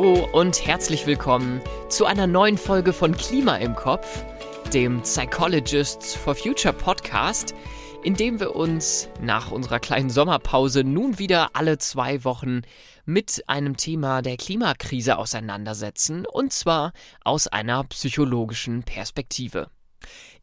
Hallo und herzlich willkommen zu einer neuen Folge von Klima im Kopf, dem Psychologists for Future Podcast, in dem wir uns nach unserer kleinen Sommerpause nun wieder alle zwei Wochen mit einem Thema der Klimakrise auseinandersetzen, und zwar aus einer psychologischen Perspektive.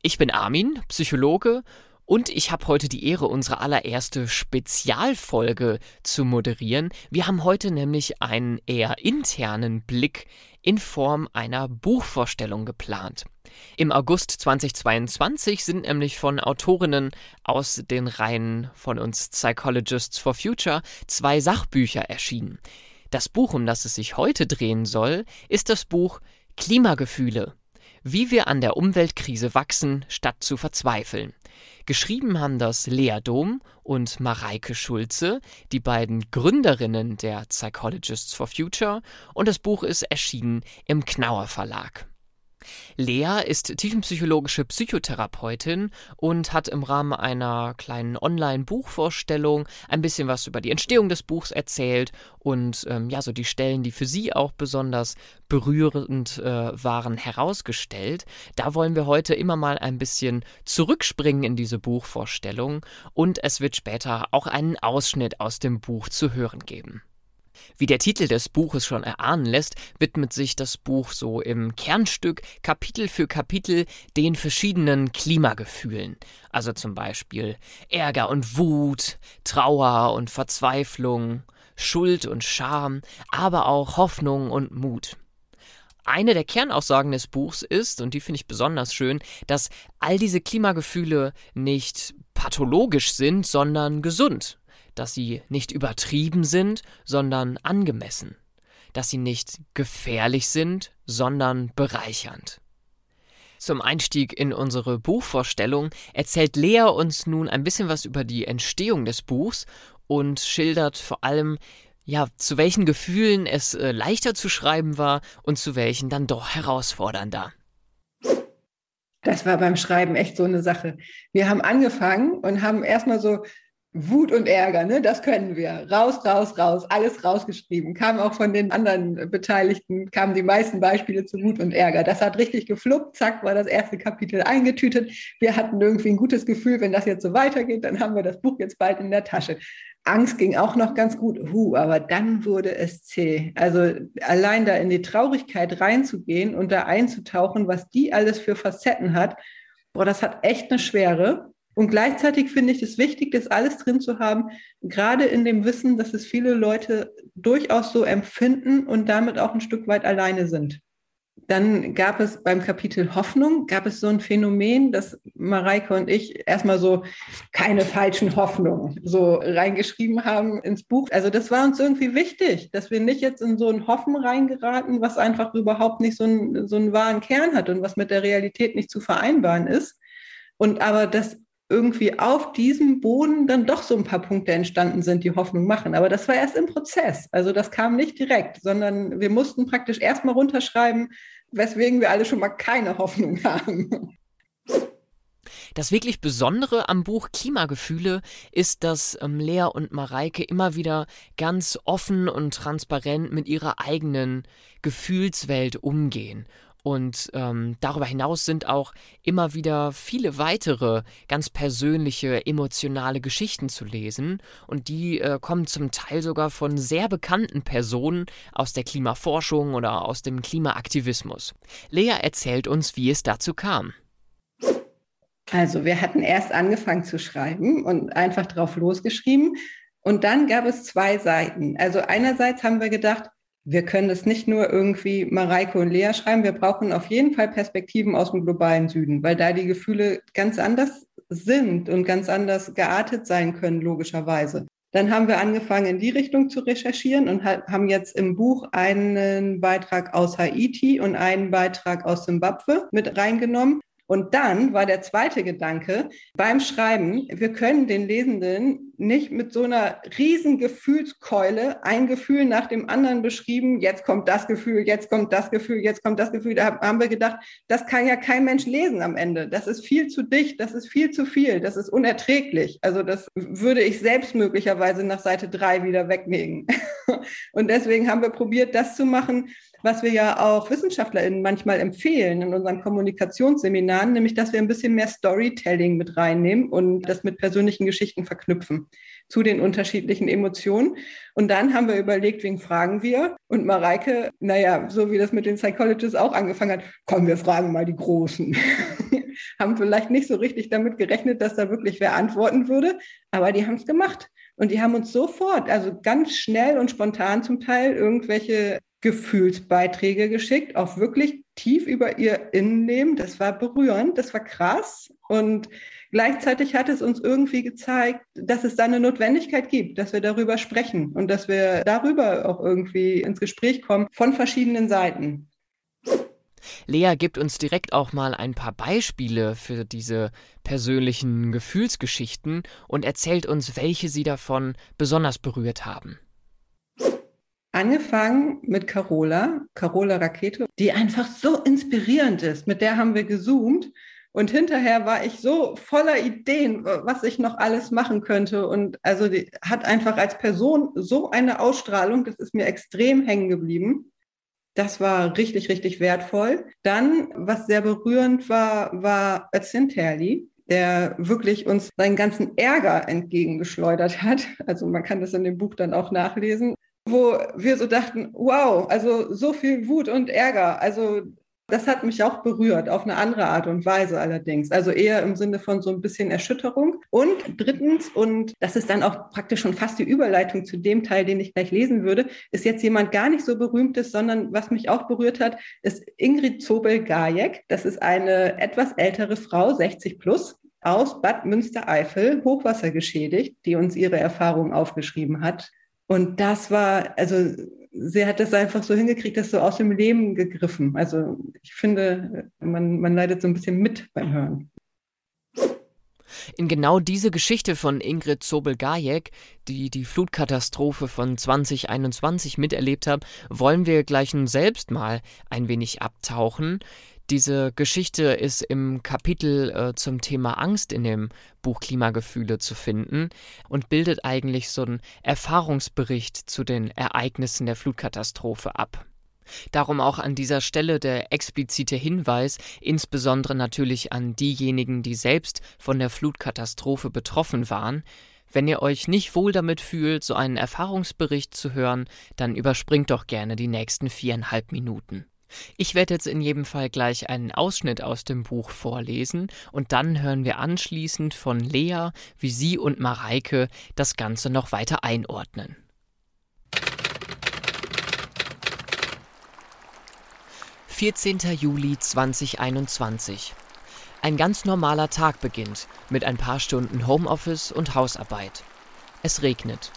Ich bin Armin, Psychologe und ich habe heute die Ehre, unsere allererste Spezialfolge zu moderieren. Wir haben heute nämlich einen eher internen Blick in Form einer Buchvorstellung geplant. Im August 2022 sind nämlich von Autorinnen aus den Reihen von uns Psychologists for Future zwei Sachbücher erschienen. Das Buch, um das es sich heute drehen soll, ist das Buch Klimagefühle. Wie wir an der Umweltkrise wachsen, statt zu verzweifeln. Geschrieben haben das Lea Dom und Mareike Schulze, die beiden Gründerinnen der Psychologists for Future, und das Buch ist erschienen im Knauer Verlag. Lea ist tiefenpsychologische Psychotherapeutin und hat im Rahmen einer kleinen Online-Buchvorstellung ein bisschen was über die Entstehung des Buchs erzählt und ähm, ja, so die Stellen, die für sie auch besonders berührend äh, waren, herausgestellt. Da wollen wir heute immer mal ein bisschen zurückspringen in diese Buchvorstellung und es wird später auch einen Ausschnitt aus dem Buch zu hören geben. Wie der Titel des Buches schon erahnen lässt, widmet sich das Buch so im Kernstück Kapitel für Kapitel den verschiedenen Klimagefühlen. Also zum Beispiel Ärger und Wut, Trauer und Verzweiflung, Schuld und Scham, aber auch Hoffnung und Mut. Eine der Kernaussagen des Buchs ist, und die finde ich besonders schön, dass all diese Klimagefühle nicht pathologisch sind, sondern gesund dass sie nicht übertrieben sind, sondern angemessen, dass sie nicht gefährlich sind, sondern bereichernd. Zum Einstieg in unsere Buchvorstellung erzählt Lea uns nun ein bisschen was über die Entstehung des Buchs und schildert vor allem, ja, zu welchen Gefühlen es äh, leichter zu schreiben war und zu welchen dann doch herausfordernder. Das war beim Schreiben echt so eine Sache. Wir haben angefangen und haben erstmal so Wut und Ärger, ne? das können wir. Raus, raus, raus, alles rausgeschrieben. Kam auch von den anderen Beteiligten, kamen die meisten Beispiele zu Wut und Ärger. Das hat richtig gefluppt, zack, war das erste Kapitel eingetütet. Wir hatten irgendwie ein gutes Gefühl, wenn das jetzt so weitergeht, dann haben wir das Buch jetzt bald in der Tasche. Angst ging auch noch ganz gut, huh, aber dann wurde es zäh. Also allein da in die Traurigkeit reinzugehen und da einzutauchen, was die alles für Facetten hat, boah, das hat echt eine Schwere. Und gleichzeitig finde ich es wichtig, das alles drin zu haben, gerade in dem Wissen, dass es viele Leute durchaus so empfinden und damit auch ein Stück weit alleine sind. Dann gab es beim Kapitel Hoffnung, gab es so ein Phänomen, dass Mareike und ich erstmal so keine falschen Hoffnungen so reingeschrieben haben ins Buch. Also das war uns irgendwie wichtig, dass wir nicht jetzt in so ein Hoffen reingeraten, was einfach überhaupt nicht so einen, so einen wahren Kern hat und was mit der Realität nicht zu vereinbaren ist. Und aber das irgendwie auf diesem Boden dann doch so ein paar Punkte entstanden sind, die Hoffnung machen. Aber das war erst im Prozess. Also das kam nicht direkt, sondern wir mussten praktisch erstmal runterschreiben, weswegen wir alle schon mal keine Hoffnung haben. Das wirklich Besondere am Buch Klimagefühle ist, dass ähm, Lea und Mareike immer wieder ganz offen und transparent mit ihrer eigenen Gefühlswelt umgehen und ähm, darüber hinaus sind auch immer wieder viele weitere ganz persönliche, emotionale Geschichten zu lesen. Und die äh, kommen zum Teil sogar von sehr bekannten Personen aus der Klimaforschung oder aus dem Klimaaktivismus. Lea erzählt uns, wie es dazu kam. Also wir hatten erst angefangen zu schreiben und einfach drauf losgeschrieben. Und dann gab es zwei Seiten. Also einerseits haben wir gedacht, wir können das nicht nur irgendwie Mareike und Lea schreiben, wir brauchen auf jeden Fall Perspektiven aus dem globalen Süden, weil da die Gefühle ganz anders sind und ganz anders geartet sein können, logischerweise. Dann haben wir angefangen, in die Richtung zu recherchieren und haben jetzt im Buch einen Beitrag aus Haiti und einen Beitrag aus Simbabwe mit reingenommen. Und dann war der zweite Gedanke beim Schreiben, wir können den Lesenden nicht mit so einer riesen Gefühlskeule ein Gefühl nach dem anderen beschrieben, jetzt kommt das Gefühl, jetzt kommt das Gefühl, jetzt kommt das Gefühl. Da haben wir gedacht, das kann ja kein Mensch lesen am Ende. Das ist viel zu dicht, das ist viel zu viel, das ist unerträglich. Also das würde ich selbst möglicherweise nach Seite drei wieder weglegen. Und deswegen haben wir probiert, das zu machen, was wir ja auch WissenschaftlerInnen manchmal empfehlen in unseren Kommunikationsseminaren, nämlich dass wir ein bisschen mehr Storytelling mit reinnehmen und das mit persönlichen Geschichten verknüpfen zu den unterschiedlichen Emotionen. Und dann haben wir überlegt, wen fragen wir? Und Mareike, naja, so wie das mit den Psychologists auch angefangen hat, kommen wir fragen mal die Großen. haben vielleicht nicht so richtig damit gerechnet, dass da wirklich wer antworten würde, aber die haben es gemacht. Und die haben uns sofort, also ganz schnell und spontan zum Teil, irgendwelche Gefühlsbeiträge geschickt, auch wirklich tief über ihr Innenleben. Das war berührend, das war krass. Und gleichzeitig hat es uns irgendwie gezeigt, dass es da eine Notwendigkeit gibt, dass wir darüber sprechen und dass wir darüber auch irgendwie ins Gespräch kommen von verschiedenen Seiten. Lea gibt uns direkt auch mal ein paar Beispiele für diese persönlichen Gefühlsgeschichten und erzählt uns, welche sie davon besonders berührt haben. Angefangen mit Carola, Carola Rakete, die einfach so inspirierend ist. Mit der haben wir gezoomt. Und hinterher war ich so voller Ideen, was ich noch alles machen könnte. Und also die hat einfach als Person so eine Ausstrahlung, das ist mir extrem hängen geblieben. Das war richtig, richtig wertvoll. Dann, was sehr berührend war, war Özcan Terli, der wirklich uns seinen ganzen Ärger entgegengeschleudert hat. Also man kann das in dem Buch dann auch nachlesen wo wir so dachten, wow, also so viel Wut und Ärger. Also das hat mich auch berührt, auf eine andere Art und Weise allerdings. Also eher im Sinne von so ein bisschen Erschütterung. Und drittens, und das ist dann auch praktisch schon fast die Überleitung zu dem Teil, den ich gleich lesen würde, ist jetzt jemand gar nicht so berühmtes, sondern was mich auch berührt hat, ist Ingrid Zobel-Gajek. Das ist eine etwas ältere Frau, 60 plus, aus Bad Münstereifel, Hochwasser geschädigt, die uns ihre Erfahrungen aufgeschrieben hat. Und das war, also sie hat das einfach so hingekriegt, das so aus dem Leben gegriffen. Also ich finde, man, man leidet so ein bisschen mit beim Hören. In genau diese Geschichte von Ingrid Zobel-Gajek, die die Flutkatastrophe von 2021 miterlebt hat, wollen wir gleich nun selbst mal ein wenig abtauchen. Diese Geschichte ist im Kapitel äh, zum Thema Angst in dem Buch Klimagefühle zu finden und bildet eigentlich so einen Erfahrungsbericht zu den Ereignissen der Flutkatastrophe ab. Darum auch an dieser Stelle der explizite Hinweis, insbesondere natürlich an diejenigen, die selbst von der Flutkatastrophe betroffen waren. Wenn ihr euch nicht wohl damit fühlt, so einen Erfahrungsbericht zu hören, dann überspringt doch gerne die nächsten viereinhalb Minuten. Ich werde jetzt in jedem Fall gleich einen Ausschnitt aus dem Buch vorlesen und dann hören wir anschließend von Lea, wie sie und Mareike das Ganze noch weiter einordnen. Vierzehnter Juli 2021. Ein ganz normaler Tag beginnt mit ein paar Stunden Homeoffice und Hausarbeit. Es regnet.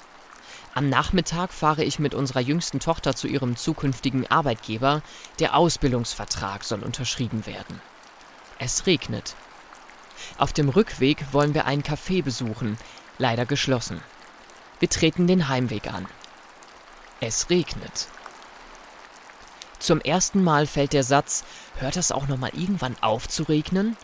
Am Nachmittag fahre ich mit unserer jüngsten Tochter zu ihrem zukünftigen Arbeitgeber. Der Ausbildungsvertrag soll unterschrieben werden. Es regnet. Auf dem Rückweg wollen wir einen Café besuchen, leider geschlossen. Wir treten den Heimweg an. Es regnet. Zum ersten Mal fällt der Satz, hört das auch noch mal irgendwann auf zu regnen?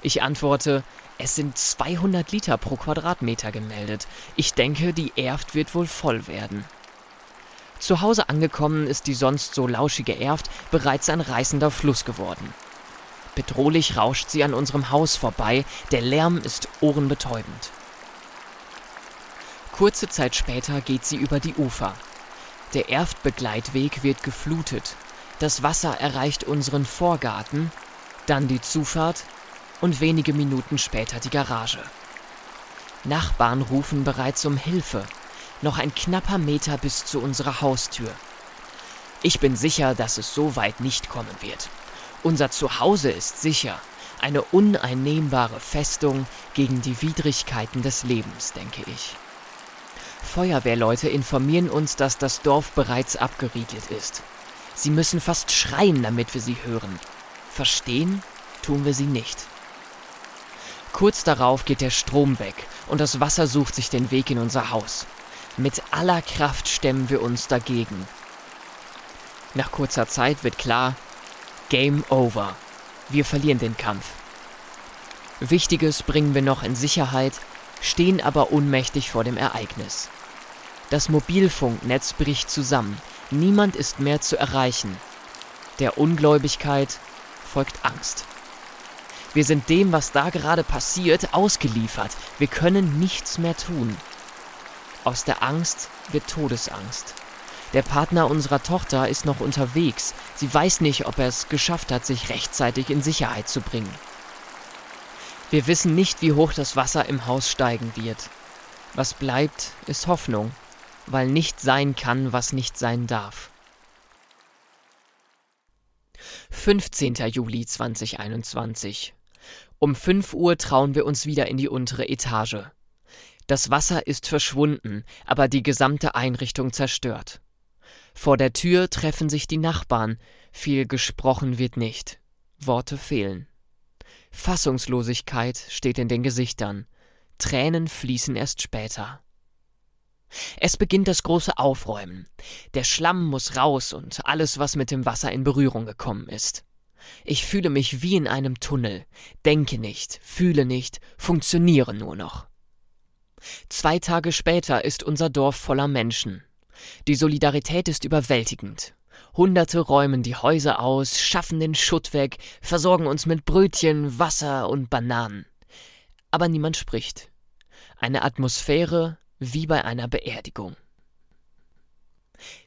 Ich antworte, es sind 200 Liter pro Quadratmeter gemeldet. Ich denke, die Erft wird wohl voll werden. Zu Hause angekommen ist die sonst so lauschige Erft bereits ein reißender Fluss geworden. Bedrohlich rauscht sie an unserem Haus vorbei, der Lärm ist ohrenbetäubend. Kurze Zeit später geht sie über die Ufer. Der Erftbegleitweg wird geflutet. Das Wasser erreicht unseren Vorgarten, dann die Zufahrt, und wenige Minuten später die Garage. Nachbarn rufen bereits um Hilfe. Noch ein knapper Meter bis zu unserer Haustür. Ich bin sicher, dass es so weit nicht kommen wird. Unser Zuhause ist sicher. Eine uneinnehmbare Festung gegen die Widrigkeiten des Lebens, denke ich. Feuerwehrleute informieren uns, dass das Dorf bereits abgeriegelt ist. Sie müssen fast schreien, damit wir sie hören. Verstehen tun wir sie nicht. Kurz darauf geht der Strom weg und das Wasser sucht sich den Weg in unser Haus. Mit aller Kraft stemmen wir uns dagegen. Nach kurzer Zeit wird klar, Game over. Wir verlieren den Kampf. Wichtiges bringen wir noch in Sicherheit, stehen aber ohnmächtig vor dem Ereignis. Das Mobilfunknetz bricht zusammen, niemand ist mehr zu erreichen. Der Ungläubigkeit folgt Angst. Wir sind dem, was da gerade passiert, ausgeliefert. Wir können nichts mehr tun. Aus der Angst wird Todesangst. Der Partner unserer Tochter ist noch unterwegs. Sie weiß nicht, ob er es geschafft hat, sich rechtzeitig in Sicherheit zu bringen. Wir wissen nicht, wie hoch das Wasser im Haus steigen wird. Was bleibt, ist Hoffnung, weil nicht sein kann, was nicht sein darf. 15. Juli 2021. Um 5 Uhr trauen wir uns wieder in die untere Etage. Das Wasser ist verschwunden, aber die gesamte Einrichtung zerstört. Vor der Tür treffen sich die Nachbarn, viel gesprochen wird nicht, Worte fehlen. Fassungslosigkeit steht in den Gesichtern, Tränen fließen erst später. Es beginnt das große Aufräumen. Der Schlamm muss raus und alles, was mit dem Wasser in Berührung gekommen ist. Ich fühle mich wie in einem Tunnel, denke nicht, fühle nicht, funktioniere nur noch. Zwei Tage später ist unser Dorf voller Menschen. Die Solidarität ist überwältigend. Hunderte räumen die Häuser aus, schaffen den Schutt weg, versorgen uns mit Brötchen, Wasser und Bananen. Aber niemand spricht. Eine Atmosphäre wie bei einer Beerdigung.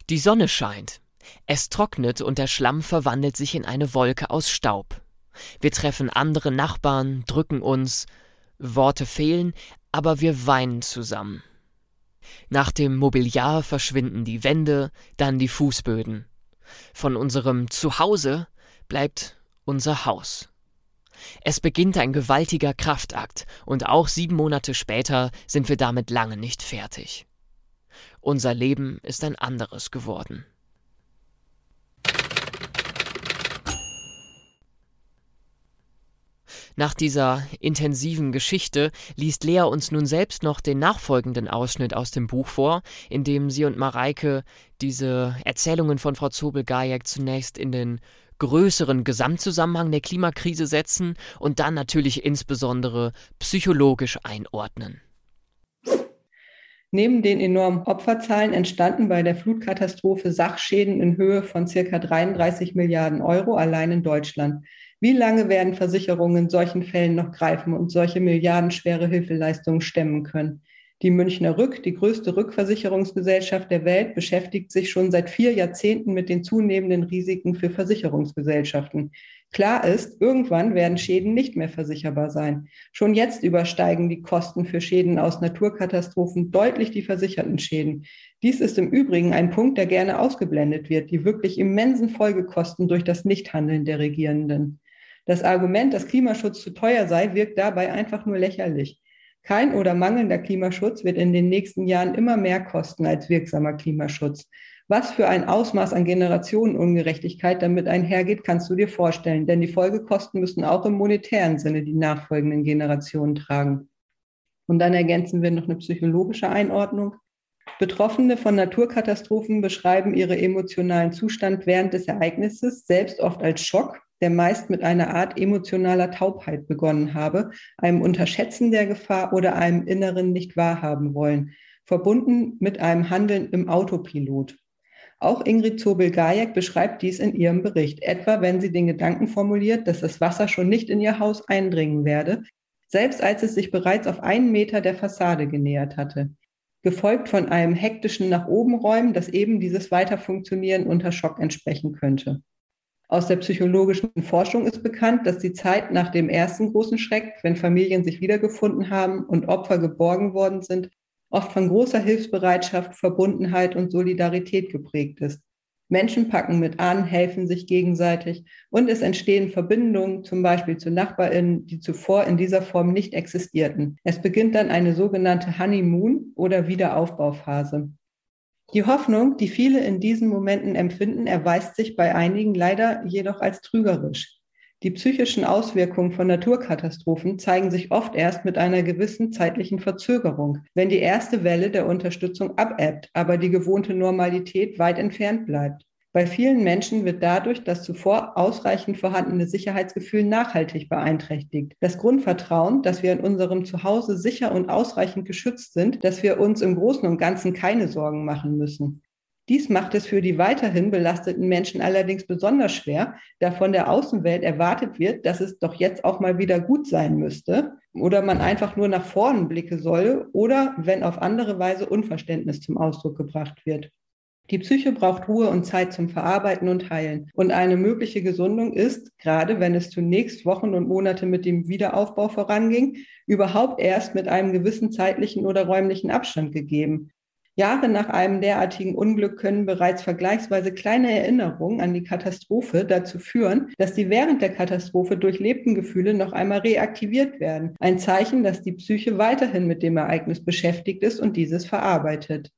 Die Sonne scheint. Es trocknet und der Schlamm verwandelt sich in eine Wolke aus Staub. Wir treffen andere Nachbarn, drücken uns. Worte fehlen, aber wir weinen zusammen. Nach dem Mobiliar verschwinden die Wände, dann die Fußböden. Von unserem Zuhause bleibt unser Haus. Es beginnt ein gewaltiger Kraftakt, und auch sieben Monate später sind wir damit lange nicht fertig. Unser Leben ist ein anderes geworden. Nach dieser intensiven Geschichte liest Lea uns nun selbst noch den nachfolgenden Ausschnitt aus dem Buch vor, in dem sie und Mareike diese Erzählungen von Frau Zobel-Gajek zunächst in den größeren Gesamtzusammenhang der Klimakrise setzen und dann natürlich insbesondere psychologisch einordnen. Neben den enormen Opferzahlen entstanden bei der Flutkatastrophe Sachschäden in Höhe von ca. 33 Milliarden Euro allein in Deutschland. Wie lange werden Versicherungen in solchen Fällen noch greifen und solche milliardenschwere Hilfeleistungen stemmen können? Die Münchner Rück, die größte Rückversicherungsgesellschaft der Welt, beschäftigt sich schon seit vier Jahrzehnten mit den zunehmenden Risiken für Versicherungsgesellschaften. Klar ist, irgendwann werden Schäden nicht mehr versicherbar sein. Schon jetzt übersteigen die Kosten für Schäden aus Naturkatastrophen deutlich die versicherten Schäden. Dies ist im Übrigen ein Punkt, der gerne ausgeblendet wird, die wirklich immensen Folgekosten durch das Nichthandeln der Regierenden. Das Argument, dass Klimaschutz zu teuer sei, wirkt dabei einfach nur lächerlich. Kein oder mangelnder Klimaschutz wird in den nächsten Jahren immer mehr kosten als wirksamer Klimaschutz. Was für ein Ausmaß an Generationenungerechtigkeit damit einhergeht, kannst du dir vorstellen, denn die Folgekosten müssen auch im monetären Sinne die nachfolgenden Generationen tragen. Und dann ergänzen wir noch eine psychologische Einordnung. Betroffene von Naturkatastrophen beschreiben ihren emotionalen Zustand während des Ereignisses selbst oft als Schock der meist mit einer Art emotionaler Taubheit begonnen habe, einem Unterschätzen der Gefahr oder einem inneren nicht wahrhaben wollen, verbunden mit einem Handeln im Autopilot. Auch Ingrid Zobel-Gajek beschreibt dies in ihrem Bericht, etwa wenn sie den Gedanken formuliert, dass das Wasser schon nicht in ihr Haus eindringen werde, selbst als es sich bereits auf einen Meter der Fassade genähert hatte. Gefolgt von einem hektischen Nach oben räumen, das eben dieses Weiterfunktionieren unter Schock entsprechen könnte. Aus der psychologischen Forschung ist bekannt, dass die Zeit nach dem ersten großen Schreck, wenn Familien sich wiedergefunden haben und Opfer geborgen worden sind, oft von großer Hilfsbereitschaft, Verbundenheit und Solidarität geprägt ist. Menschen packen mit an, helfen sich gegenseitig und es entstehen Verbindungen, zum Beispiel zu NachbarInnen, die zuvor in dieser Form nicht existierten. Es beginnt dann eine sogenannte Honeymoon oder Wiederaufbauphase. Die Hoffnung, die viele in diesen Momenten empfinden, erweist sich bei einigen leider jedoch als trügerisch. Die psychischen Auswirkungen von Naturkatastrophen zeigen sich oft erst mit einer gewissen zeitlichen Verzögerung, wenn die erste Welle der Unterstützung abebbt, aber die gewohnte Normalität weit entfernt bleibt. Bei vielen Menschen wird dadurch das zuvor ausreichend vorhandene Sicherheitsgefühl nachhaltig beeinträchtigt. Das Grundvertrauen, dass wir in unserem Zuhause sicher und ausreichend geschützt sind, dass wir uns im Großen und Ganzen keine Sorgen machen müssen. Dies macht es für die weiterhin belasteten Menschen allerdings besonders schwer, da von der Außenwelt erwartet wird, dass es doch jetzt auch mal wieder gut sein müsste oder man einfach nur nach vorn blicken solle oder wenn auf andere Weise Unverständnis zum Ausdruck gebracht wird. Die Psyche braucht Ruhe und Zeit zum Verarbeiten und Heilen. Und eine mögliche Gesundung ist, gerade wenn es zunächst Wochen und Monate mit dem Wiederaufbau voranging, überhaupt erst mit einem gewissen zeitlichen oder räumlichen Abstand gegeben. Jahre nach einem derartigen Unglück können bereits vergleichsweise kleine Erinnerungen an die Katastrophe dazu führen, dass die während der Katastrophe durchlebten Gefühle noch einmal reaktiviert werden. Ein Zeichen, dass die Psyche weiterhin mit dem Ereignis beschäftigt ist und dieses verarbeitet.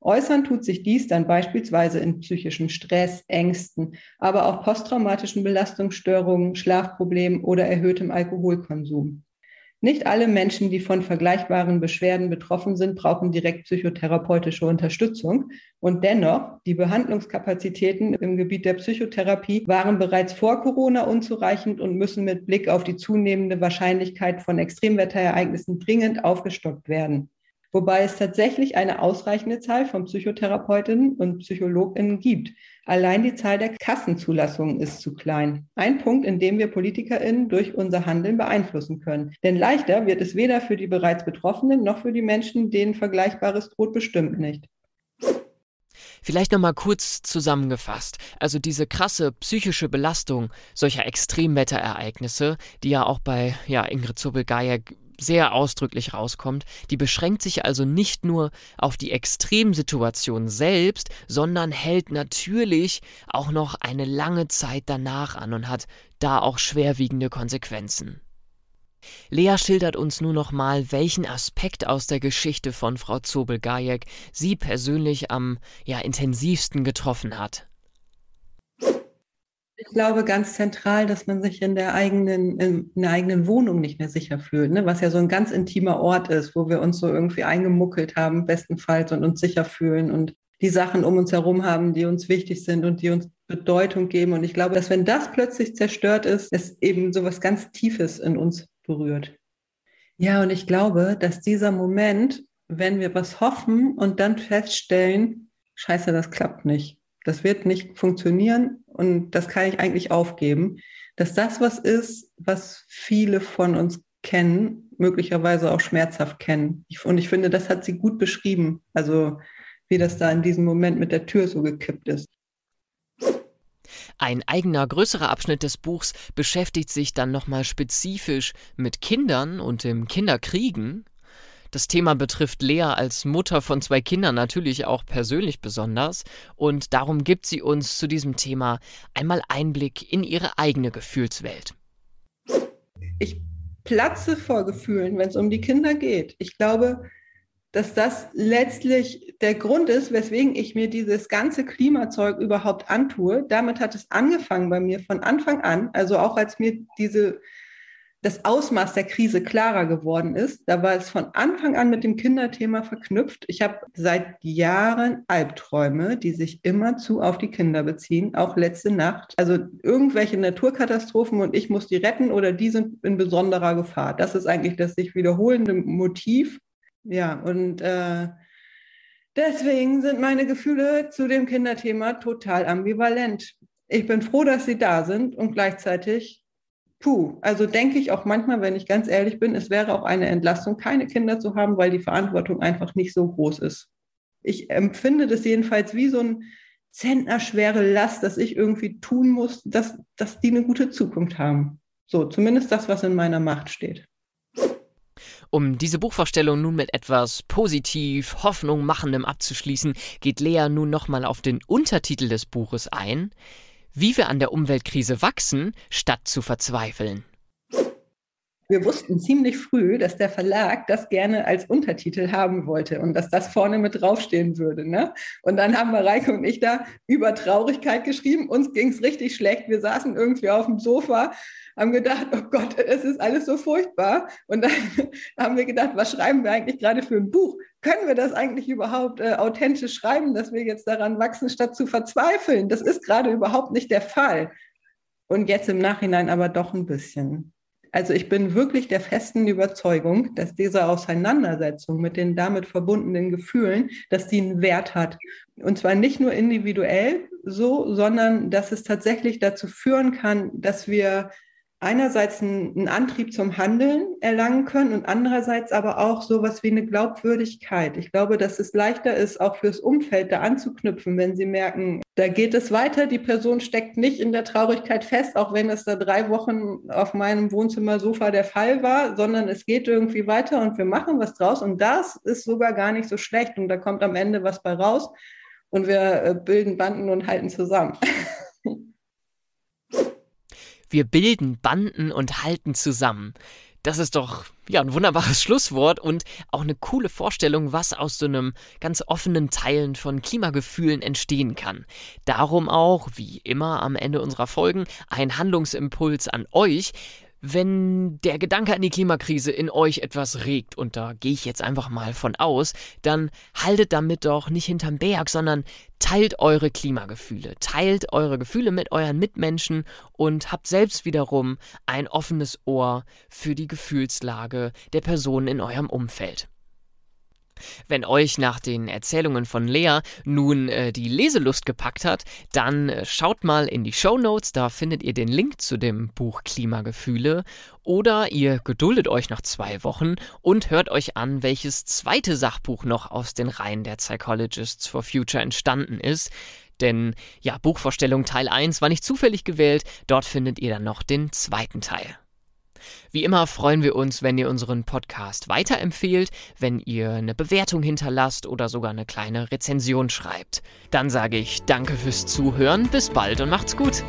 Äußern tut sich dies dann beispielsweise in psychischem Stress, Ängsten, aber auch posttraumatischen Belastungsstörungen, Schlafproblemen oder erhöhtem Alkoholkonsum. Nicht alle Menschen, die von vergleichbaren Beschwerden betroffen sind, brauchen direkt psychotherapeutische Unterstützung. Und dennoch, die Behandlungskapazitäten im Gebiet der Psychotherapie waren bereits vor Corona unzureichend und müssen mit Blick auf die zunehmende Wahrscheinlichkeit von Extremwetterereignissen dringend aufgestockt werden wobei es tatsächlich eine ausreichende Zahl von Psychotherapeutinnen und Psychologinnen gibt. Allein die Zahl der Kassenzulassungen ist zu klein. Ein Punkt, in dem wir PolitikerInnen durch unser Handeln beeinflussen können. Denn leichter wird es weder für die bereits Betroffenen noch für die Menschen, denen Vergleichbares droht, bestimmt nicht. Vielleicht nochmal kurz zusammengefasst. Also diese krasse psychische Belastung solcher Extremwetterereignisse, die ja auch bei ja, Ingrid Zobel-Geier sehr ausdrücklich rauskommt, die beschränkt sich also nicht nur auf die Extremsituation selbst, sondern hält natürlich auch noch eine lange Zeit danach an und hat da auch schwerwiegende Konsequenzen. Lea schildert uns nur noch mal, welchen Aspekt aus der Geschichte von Frau Zobel-Gajek sie persönlich am ja, intensivsten getroffen hat. Ich glaube ganz zentral, dass man sich in der eigenen, in der eigenen Wohnung nicht mehr sicher fühlt, ne? was ja so ein ganz intimer Ort ist, wo wir uns so irgendwie eingemuckelt haben, bestenfalls und uns sicher fühlen und die Sachen um uns herum haben, die uns wichtig sind und die uns Bedeutung geben. Und ich glaube, dass wenn das plötzlich zerstört ist, es eben so was ganz Tiefes in uns berührt. Ja, und ich glaube, dass dieser Moment, wenn wir was hoffen und dann feststellen, scheiße, das klappt nicht das wird nicht funktionieren und das kann ich eigentlich aufgeben, dass das was ist, was viele von uns kennen, möglicherweise auch schmerzhaft kennen. Und ich finde, das hat sie gut beschrieben, also wie das da in diesem Moment mit der Tür so gekippt ist. Ein eigener größerer Abschnitt des Buchs beschäftigt sich dann nochmal spezifisch mit Kindern und dem Kinderkriegen. Das Thema betrifft Lea als Mutter von zwei Kindern natürlich auch persönlich besonders und darum gibt sie uns zu diesem Thema einmal Einblick in ihre eigene Gefühlswelt. Ich platze vor Gefühlen, wenn es um die Kinder geht. Ich glaube, dass das letztlich der Grund ist, weswegen ich mir dieses ganze Klimazeug überhaupt antue. Damit hat es angefangen bei mir von Anfang an, also auch als mir diese das Ausmaß der Krise klarer geworden ist. Da war es von Anfang an mit dem Kinderthema verknüpft. Ich habe seit Jahren Albträume, die sich immerzu auf die Kinder beziehen, auch letzte Nacht. Also irgendwelche Naturkatastrophen und ich muss die retten oder die sind in besonderer Gefahr. Das ist eigentlich das sich wiederholende Motiv. Ja, und äh, deswegen sind meine Gefühle zu dem Kinderthema total ambivalent. Ich bin froh, dass sie da sind und gleichzeitig puh, also denke ich auch manchmal, wenn ich ganz ehrlich bin, es wäre auch eine Entlastung, keine Kinder zu haben, weil die Verantwortung einfach nicht so groß ist. Ich empfinde das jedenfalls wie so ein zentnerschwere Last, dass ich irgendwie tun muss, dass, dass die eine gute Zukunft haben. So, zumindest das, was in meiner Macht steht. Um diese Buchvorstellung nun mit etwas positiv, Hoffnung machendem abzuschließen, geht Lea nun nochmal auf den Untertitel des Buches ein wie wir an der Umweltkrise wachsen, statt zu verzweifeln. wir wussten ziemlich früh, dass der Verlag das gerne als Untertitel haben wollte und dass das vorne mit draufstehen würde. Ne? Und dann haben Mareike und ich da über Traurigkeit geschrieben. Uns ging es richtig schlecht. Wir saßen irgendwie auf dem Sofa, haben gedacht, oh Gott, es ist alles so furchtbar. Und dann haben wir gedacht, was schreiben wir eigentlich gerade für ein Buch? Können wir das eigentlich überhaupt äh, authentisch schreiben, dass wir jetzt daran wachsen, statt zu verzweifeln? Das ist gerade überhaupt nicht der Fall. Und jetzt im Nachhinein aber doch ein bisschen. Also ich bin wirklich der festen Überzeugung, dass diese Auseinandersetzung mit den damit verbundenen Gefühlen, dass die einen Wert hat. Und zwar nicht nur individuell so, sondern dass es tatsächlich dazu führen kann, dass wir einerseits einen, Antrieb zum Handeln erlangen können und andererseits aber auch sowas wie eine Glaubwürdigkeit. Ich glaube, dass es leichter ist, auch fürs Umfeld da anzuknüpfen, wenn sie merken, da geht es weiter, die Person steckt nicht in der Traurigkeit fest, auch wenn es da drei Wochen auf meinem Wohnzimmersofa der Fall war, sondern es geht irgendwie weiter und wir machen was draus und das ist sogar gar nicht so schlecht und da kommt am Ende was bei raus und wir äh, bilden Banden und halten zusammen. Wir bilden Banden und halten zusammen. Das ist doch ja ein wunderbares Schlusswort und auch eine coole Vorstellung, was aus so einem ganz offenen Teilen von Klimagefühlen entstehen kann. Darum auch, wie immer am Ende unserer Folgen, ein Handlungsimpuls an euch. Wenn der Gedanke an die Klimakrise in euch etwas regt, und da gehe ich jetzt einfach mal von aus, dann haltet damit doch nicht hinterm Berg, sondern teilt eure Klimagefühle, teilt eure Gefühle mit euren Mitmenschen und habt selbst wiederum ein offenes Ohr für die Gefühlslage der Personen in eurem Umfeld. Wenn euch nach den Erzählungen von Lea nun äh, die Leselust gepackt hat, dann äh, schaut mal in die Show Notes, da findet ihr den Link zu dem Buch Klimagefühle. Oder ihr geduldet euch noch zwei Wochen und hört euch an, welches zweite Sachbuch noch aus den Reihen der Psychologists for Future entstanden ist. Denn ja, Buchvorstellung Teil 1 war nicht zufällig gewählt, dort findet ihr dann noch den zweiten Teil. Wie immer freuen wir uns, wenn ihr unseren Podcast weiterempfehlt, wenn ihr eine Bewertung hinterlasst oder sogar eine kleine Rezension schreibt. Dann sage ich danke fürs Zuhören, bis bald und macht's gut.